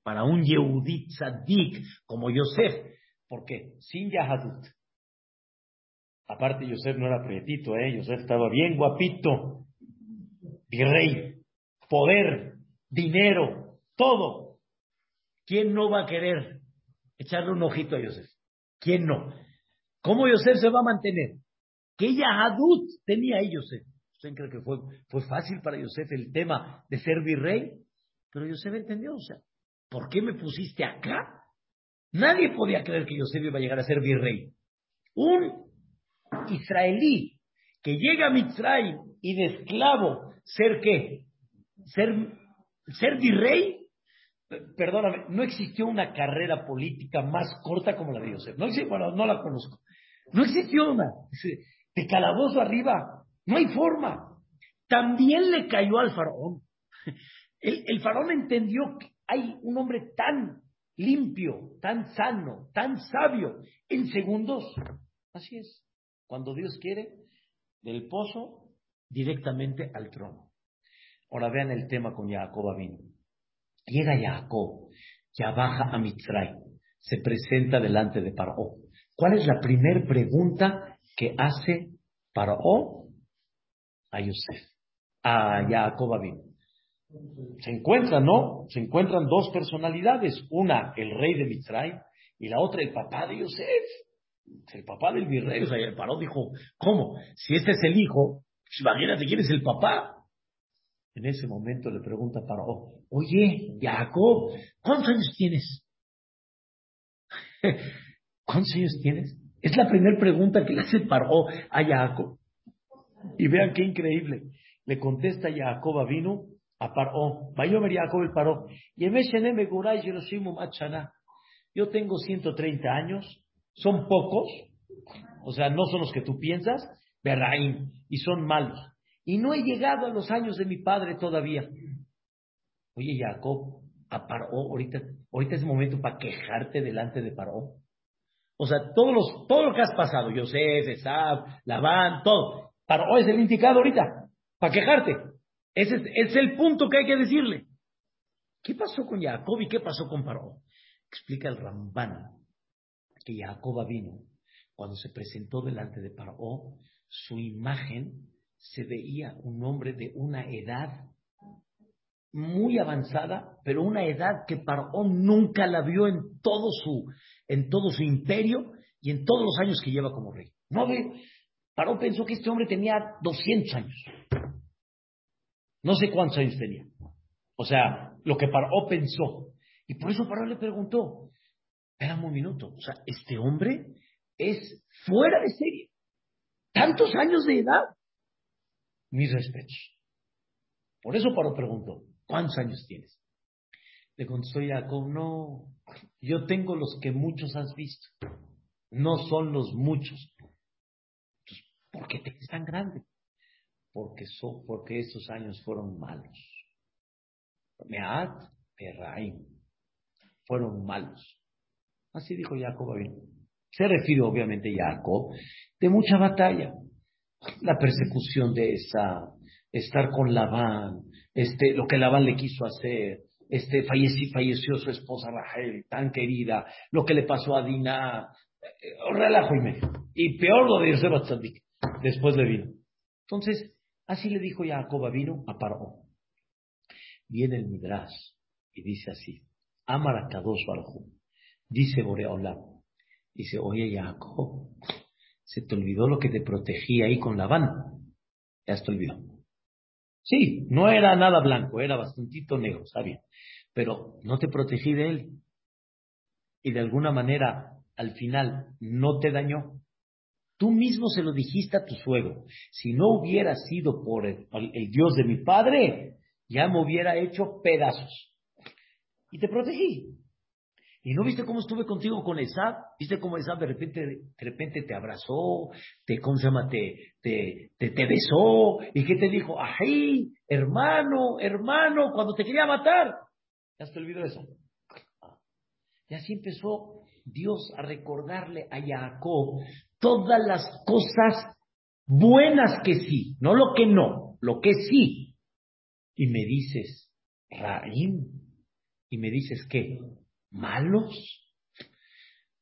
Para un Yehudit Tzadik como Yosef, porque sin Yahadut. Aparte, Yosef no era prietito, ¿eh? Yosef estaba bien guapito. Virrey, poder, dinero, todo. ¿Quién no va a querer echarle un ojito a Yosef? ¿Quién no? ¿Cómo Yosef se va a mantener? ¿Qué Yahadut tenía ahí Yosef? ¿Usted cree que fue, fue fácil para Yosef el tema de ser virrey? Pero Yosef entendió, o sea, ¿por qué me pusiste acá? Nadie podía creer que Yosef iba a llegar a ser virrey. Un israelí que llega a Mitzrayim y de esclavo, ¿ser qué? ¿Ser, ser virrey? Perdóname, no existió una carrera política más corta como la de Yosef. No bueno, no la conozco. No existió una. De calabozo arriba, no hay forma. También le cayó al faraón. [laughs] El, faraón entendió que hay un hombre tan limpio, tan sano, tan sabio, en segundos. Así es. Cuando Dios quiere, del pozo directamente al trono. Ahora vean el tema con Jacob vino. Llega Jacob, ya baja a Mitzray, se presenta delante de Paró. ¿Cuál es la primera pregunta que hace Paró a Yosef, a Jacob vino. Se encuentran, ¿no? Se encuentran dos personalidades, una el rey de Mitzray y la otra el papá de Yosef, el papá del virrey. O sea, paró dijo, ¿cómo? Si este es el hijo, pues imagínate quién es el papá. En ese momento le pregunta a Paró, oye, Jacob, ¿cuántos años tienes? [laughs] ¿Cuántos años tienes? Es la primera pregunta que le hace Paró a Jacob. Y vean qué increíble. Le contesta Jacob vino a Paró. Vayomer Jacob el Paró. Yo tengo 130 años, son pocos, o sea, no son los que tú piensas, Berraim, y son malos. Y no he llegado a los años de mi padre todavía. Oye, Jacob, a Paró, ahorita, ahorita es el momento para quejarte delante de Paró. O sea, todos los, todo lo que has pasado, Yosef, Esab, Labán, todo, Paró es el indicado ahorita, para quejarte. Ese es, el punto que hay que decirle. ¿Qué pasó con Jacob y qué pasó con Paró? Explica el Ramban que Jacob vino, cuando se presentó delante de Paró, su imagen se veía un hombre de una edad muy avanzada, pero una edad que Paró nunca la vio en todo su, en todo su imperio y en todos los años que lleva como rey. No ve, Paró pensó que este hombre tenía 200 años. No sé cuántos años tenía. O sea, lo que Paró pensó. Y por eso Paró le preguntó, espérame un minuto, o sea, este hombre es fuera de serie. Tantos años de edad. Mis respetos. Por eso Paró preguntó, ¿cuántos años tienes? Le contestó Jacob, no, yo tengo los que muchos has visto. No son los muchos. ¿Por qué te es tan grande? Porque, so, porque esos años fueron malos. Meat Perraim. Fueron malos. Así dijo Jacob Se refiere obviamente a Jacob de mucha batalla. La persecución de esa, estar con Labán, este, lo que Labán le quiso hacer, este, falleció, falleció su esposa Rachel, tan querida, lo que le pasó a Dina, eh, relajo y medio. Y peor lo de Yosef Tzadik, después le vino. Entonces, así le dijo Jacob a vino a Paró. Viene el Midrash y dice así, Amar Kadosh dice Boreolam, dice, oye Jacob, se te olvidó lo que te protegía ahí con Labán, ya se te olvidó. Sí, no era nada blanco, era bastantito negro, sabía. Pero no te protegí de él. Y de alguna manera, al final, no te dañó. Tú mismo se lo dijiste a tu suegro. Si no hubiera sido por el, Dios de mi padre, ya me hubiera hecho pedazos. Y te protegí. ¿Y no viste cómo estuve contigo con Esab? ¿Viste cómo Esab de repente, de repente te abrazó, te, ¿cómo se llama? Te, te, te, besó, y qué te dijo? ¡Ay, hermano, hermano, cuando te quería matar! ¿Ya te olvidó eso? Y así empezó Dios a recordarle a Jacob todas las cosas buenas que sí, no lo que no, lo que sí. Y me dices, Raim, y me dices, ¿qué? Malos.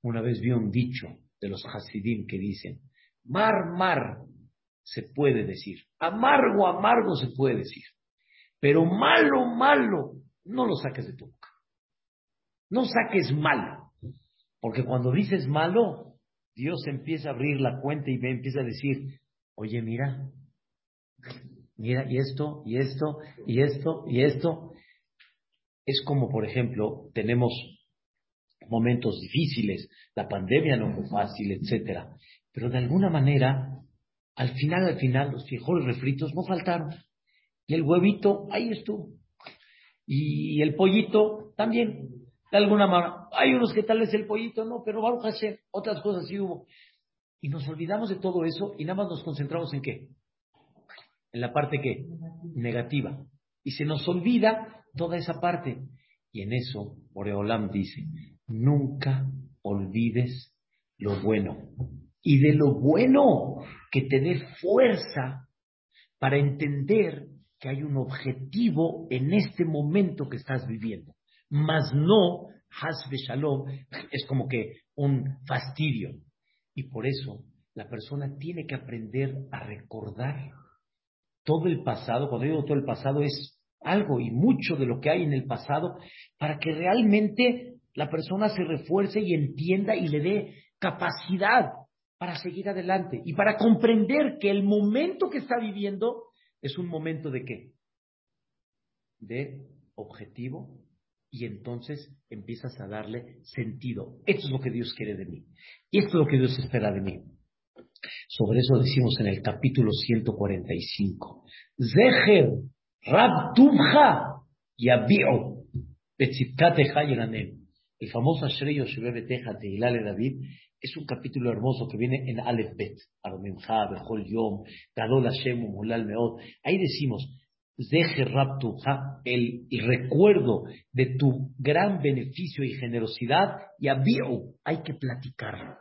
Una vez vi un dicho de los Hasidim que dicen, mar, mar, se puede decir, amargo, amargo se puede decir, pero malo, malo, no lo saques de tu boca. No saques malo, porque cuando dices malo, Dios empieza a abrir la cuenta y me empieza a decir, oye, mira, mira, y esto, y esto, y esto, y esto. Es como, por ejemplo, tenemos momentos difíciles, la pandemia no fue fácil, etcétera. Pero de alguna manera, al final, al final, los frijoles refritos no faltaron. Y el huevito, ahí estuvo. Y el pollito también, de alguna manera. Hay unos que tal vez el pollito no, pero Baruch Hashem, otras cosas sí hubo. Y nos olvidamos de todo eso y nada más nos concentramos en qué? En la parte qué? Negativa. Y se nos olvida toda esa parte. Y en eso, Boreolam dice, nunca olvides lo bueno. Y de lo bueno que te dé fuerza para entender que hay un objetivo en este momento que estás viviendo. Mas no, hasbe shalom, es como que un fastidio. Y por eso la persona tiene que aprender a recordar todo el pasado. Cuando digo todo el pasado es algo y mucho de lo que hay en el pasado para que realmente la persona se refuerce y entienda y le dé capacidad para seguir adelante y para comprender que el momento que está viviendo es un momento de qué? De objetivo y entonces empiezas a darle sentido. Esto es lo que Dios quiere de mí. Y esto es lo que Dios espera de mí. Sobre eso decimos en el capítulo 145. Zeher Rab Tubha Yabi'u Betziptateja Yeranem. El famoso Ashrei Yoshebe Teja de Hilale David es un capítulo hermoso que viene en Aleph Bet, Aromemcha, Bechol Yom, Gadol Hashem, Mulal Meod. Ahí decimos, el recuerdo de tu gran beneficio y generosidad, y Abiu, hay que platicarlo.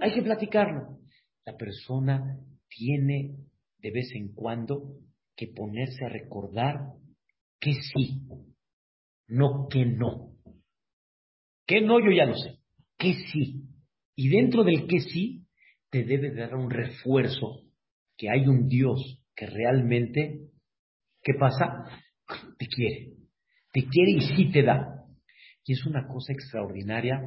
Hay que platicarlo. La persona tiene de vez en cuando que ponerse a recordar que sí, no que no. ¿Qué no? Yo ya lo sé. ¿Qué sí? Y dentro del que sí, te debe dar un refuerzo que hay un Dios que realmente, ¿qué pasa? Te quiere. Te quiere y sí te da. Y es una cosa extraordinaria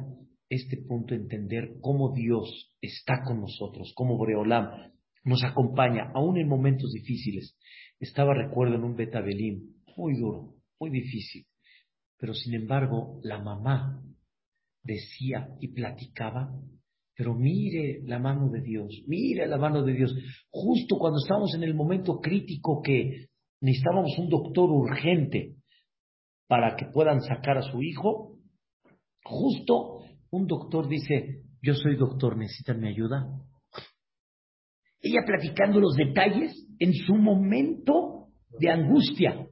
este punto, entender cómo Dios está con nosotros, cómo Boreolam nos acompaña, aún en momentos difíciles. Estaba, recuerdo, en un Betabelim muy duro, muy difícil. Pero sin embargo, la mamá decía y platicaba, pero mire la mano de Dios, mire la mano de Dios. Justo cuando estábamos en el momento crítico que necesitábamos un doctor urgente para que puedan sacar a su hijo, justo un doctor dice, yo soy doctor, ¿necesitan mi ayuda? Ella platicando los detalles en su momento de angustia,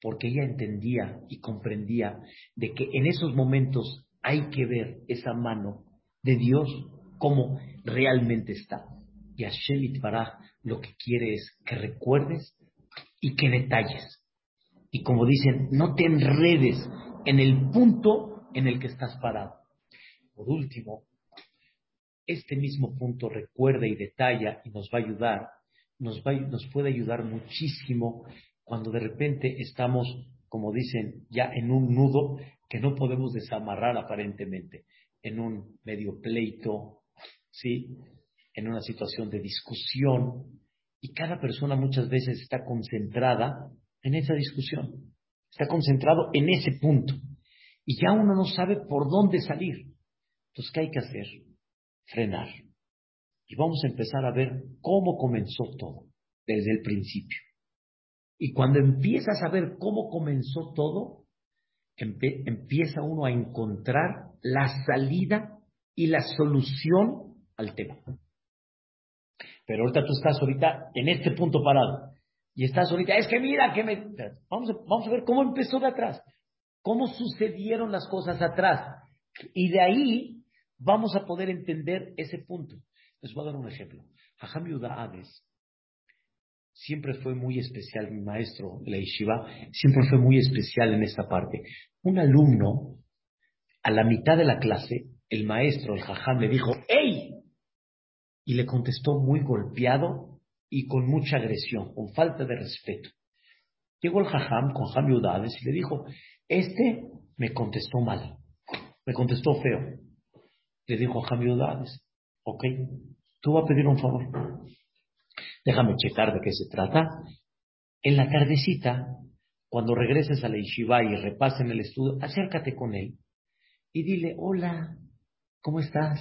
porque ella entendía y comprendía de que en esos momentos hay que ver esa mano de Dios como realmente está. Y Hashem Itbaraj lo que quiere es que recuerdes y que detalles. Y como dicen, no te enredes en el punto en el que estás parado. Por último, este mismo punto recuerda y detalla y nos va a ayudar, nos, va, nos puede ayudar muchísimo cuando de repente estamos, como dicen, ya en un nudo que no podemos desamarrar aparentemente, en un medio pleito, ¿sí? En una situación de discusión, y cada persona muchas veces está concentrada en esa discusión, está concentrado en ese punto, y ya uno no sabe por dónde salir. Entonces, ¿qué hay que hacer? Frenar. Y vamos a empezar a ver cómo comenzó todo, desde el principio. Y cuando empiezas a ver cómo comenzó todo, empieza uno a encontrar la salida y la solución al tema. Pero ahorita tú estás ahorita en este punto parado. Y estás ahorita, es que mira que me... Vamos a, vamos a ver cómo empezó de atrás. Cómo sucedieron las cosas atrás. Y de ahí vamos a poder entender ese punto. Les voy a dar un ejemplo. Jajam Hades siempre fue muy especial, mi maestro la Yeshiva, siempre fue muy especial en esta parte. Un alumno, a la mitad de la clase, el maestro, el Jajam, le dijo, ¡Ey! Y le contestó muy golpeado y con mucha agresión, con falta de respeto. Llegó el Jajam con Hades y le dijo, este me contestó mal, me contestó feo. Le dijo a Udades, ok, tú vas a pedir un favor. Déjame checar de qué se trata. En la tardecita, cuando regreses a la Yeshiva y repasen el estudio, acércate con él y dile, hola, ¿cómo estás?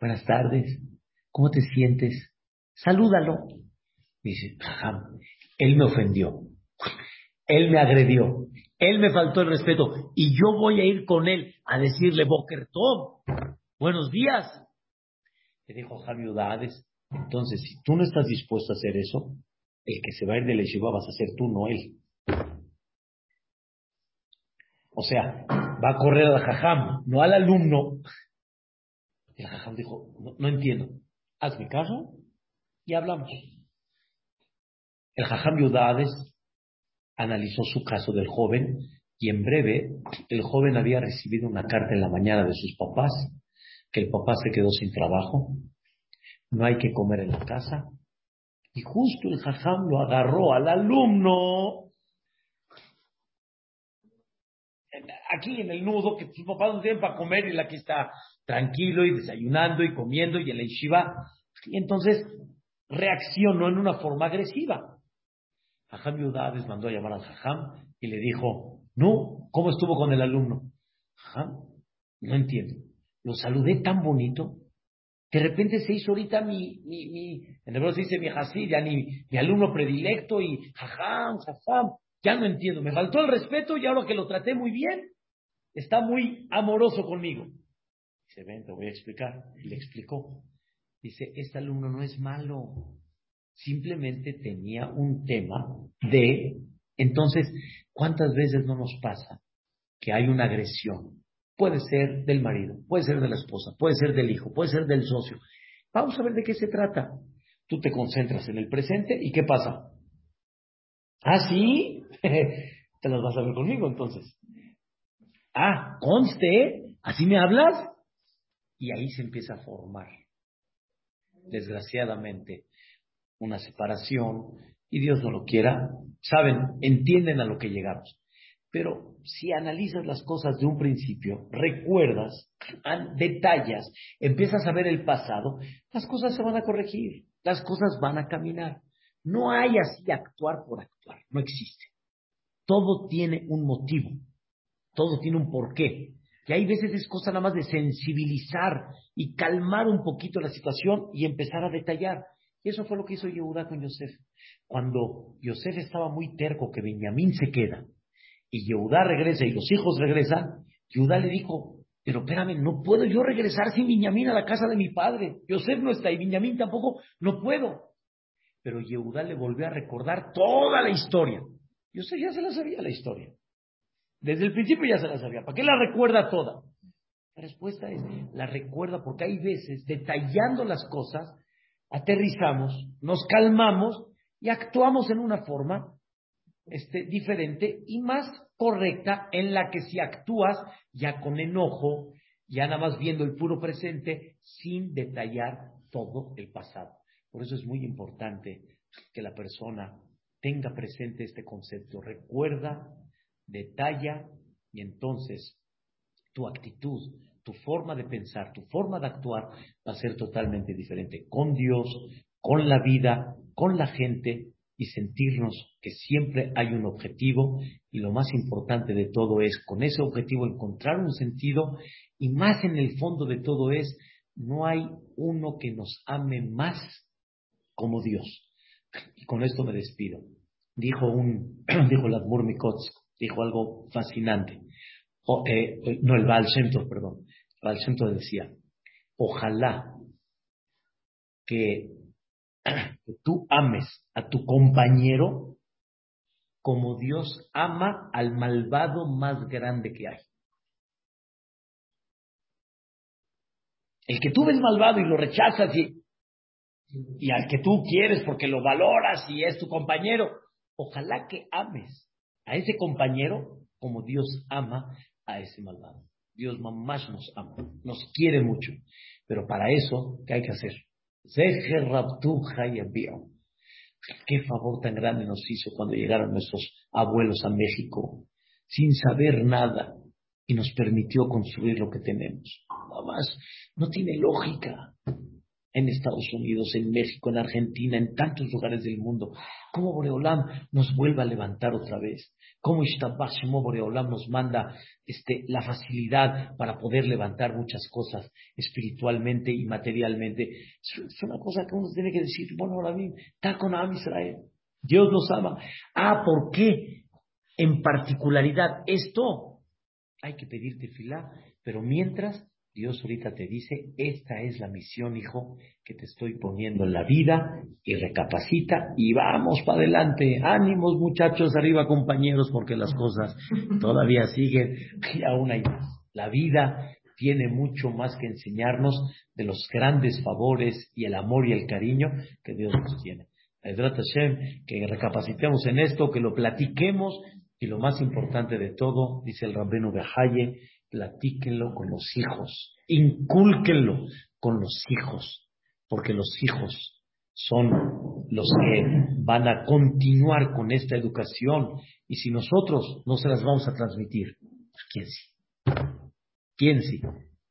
Buenas tardes, ¿cómo te sientes? Salúdalo. Dice, Jajam, él me ofendió, él me agredió, él me faltó el respeto y yo voy a ir con él a decirle Boker buenos días. Le dijo Javi Udades, entonces, si tú no estás dispuesto a hacer eso, el que se va a ir de la vas a ser tú, no él. O sea, va a correr al jajam, no al alumno. El jajam dijo, no, entiendo, hazme caso y hablamos. El jajam Yudades analizó su caso del joven y en breve el joven había recibido una carta en la mañana de sus papás que el papá se quedó sin trabajo, no hay que comer en la casa. Y justo el jajam lo agarró al alumno aquí en el nudo, que su papá no tiene para comer y él aquí está tranquilo y desayunando y comiendo y en la. Y entonces reaccionó en una forma agresiva. Jajam Yudades mandó a llamar al jajam y le dijo, no, ¿cómo estuvo con el alumno? Jajam, no entiendo lo saludé tan bonito. De repente se hizo ahorita mi, mi, mi en hebreo se dice mi hasid, ya ni mi alumno predilecto y jajam, jajam, ya no entiendo. Me faltó el respeto y ahora que lo traté muy bien, está muy amoroso conmigo. Dice, ven, te voy a explicar. Y le explicó. Dice, este alumno no es malo. Simplemente tenía un tema de... Entonces, ¿cuántas veces no nos pasa que hay una agresión? Puede ser del marido, puede ser de la esposa, puede ser del hijo, puede ser del socio. Vamos a ver de qué se trata. Tú te concentras en el presente y ¿qué pasa? Ah, sí, [laughs] te las vas a ver conmigo entonces. Ah, conste, así me hablas. Y ahí se empieza a formar, desgraciadamente, una separación, y Dios no lo quiera, saben, entienden a lo que llegamos. Pero si analizas las cosas de un principio, recuerdas, detallas, empiezas a ver el pasado, las cosas se van a corregir, las cosas van a caminar. No hay así actuar por actuar, no existe. Todo tiene un motivo, todo tiene un porqué. Y hay veces es cosa nada más de sensibilizar y calmar un poquito la situación y empezar a detallar. Y eso fue lo que hizo Yehuda con Yosef. Cuando Yosef estaba muy terco que Benjamín se queda, y Yehudá regresa y los hijos regresan, Yehudá le dijo, pero espérame, no puedo yo regresar sin Viñamín a la casa de mi padre. Yosef no está y Viñamín tampoco, no puedo. Pero Yehudá le volvió a recordar toda la historia. Yosef ya se la sabía la historia. Desde el principio ya se la sabía. ¿Para qué la recuerda toda? La respuesta es, la recuerda porque hay veces, detallando las cosas, aterrizamos, nos calmamos y actuamos en una forma este, diferente y más correcta en la que si actúas ya con enojo, ya nada más viendo el puro presente, sin detallar todo el pasado. Por eso es muy importante que la persona tenga presente este concepto. Recuerda, detalla y entonces tu actitud, tu forma de pensar, tu forma de actuar va a ser totalmente diferente con Dios, con la vida, con la gente y sentirnos que siempre hay un objetivo y lo más importante de todo es con ese objetivo encontrar un sentido y más en el fondo de todo es no hay uno que nos ame más como Dios. Y con esto me despido. Dijo un, [clears throat] dijo el Admur dijo algo fascinante. Eh, no, el Baal perdón. El decía, ojalá que, [clears throat] que tú ames a tu compañero como Dios ama al malvado más grande que hay. El que tú ves malvado y lo rechazas y, y al que tú quieres porque lo valoras y es tu compañero, ojalá que ames a ese compañero como Dios ama a ese malvado. Dios más nos ama, nos quiere mucho. Pero para eso, ¿qué hay que hacer? Qué favor tan grande nos hizo cuando llegaron nuestros abuelos a México, sin saber nada, y nos permitió construir lo que tenemos. Nada más, no tiene lógica en Estados Unidos, en México, en Argentina, en tantos lugares del mundo. ¿Cómo Boreolam nos vuelve a levantar otra vez? ¿Cómo Ishtabashimo Boreolam nos manda este, la facilidad para poder levantar muchas cosas espiritualmente y materialmente? Es, una cosa que uno tiene que decir, bueno, ahora bien, está con Am Israel. Dios nos ama. Ah, ¿por qué? En particularidad, esto hay que pedirte fila, pero mientras Dios ahorita te dice, esta es la misión, hijo, que te estoy poniendo en la vida y recapacita y vamos para adelante. Ánimos muchachos, arriba compañeros, porque las cosas todavía siguen y aún hay más. La vida tiene mucho más que enseñarnos de los grandes favores y el amor y el cariño que Dios nos tiene. que recapacitemos en esto, que lo platiquemos y lo más importante de todo, dice el Rabbenu Behaye, platíquenlo con los hijos, incúlquenlo con los hijos, porque los hijos son los que van a continuar con esta educación y si nosotros no se las vamos a transmitir, ¿quién sí? ¿Quién sí?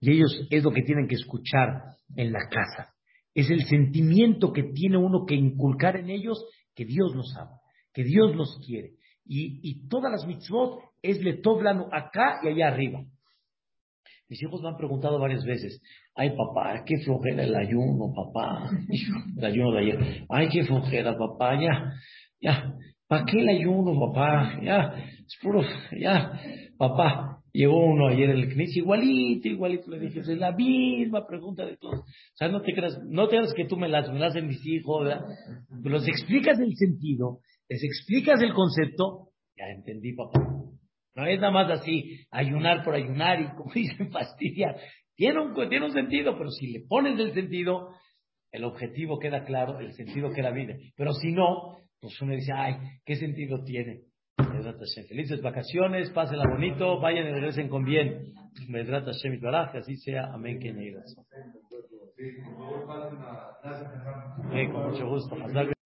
Y ellos es lo que tienen que escuchar en la casa. Es el sentimiento que tiene uno que inculcar en ellos que Dios los ama, que Dios los quiere. Y, y todas las mitzvot es le toblano acá y allá arriba. Mis hijos me han preguntado varias veces, ay papá, qué flojera el ayuno, papá, [laughs] el ayuno de ayer, ay qué flojera, papá, ya, ya, ¿para qué el ayuno, papá? Ya, es puro, ya, papá. Llegó uno ayer en el CNIS, igualito, igualito, le dije, es la misma pregunta de todos. O sea, no te creas, no te creas que tú me las, me las en mis hijos, ¿verdad? Pero les explicas el sentido, les explicas el concepto, ya entendí, papá. No es nada más así, ayunar por ayunar y [laughs] como dicen, fastidiar. Tiene un, tiene un sentido, pero si le pones el sentido, el objetivo queda claro, el sentido queda bien. Pero si no, pues uno dice, ay, ¿qué sentido tiene? Felices vacaciones, pásenla bonito, vayan y regresen con bien. que así sea. Amén. Que con mucho gusto.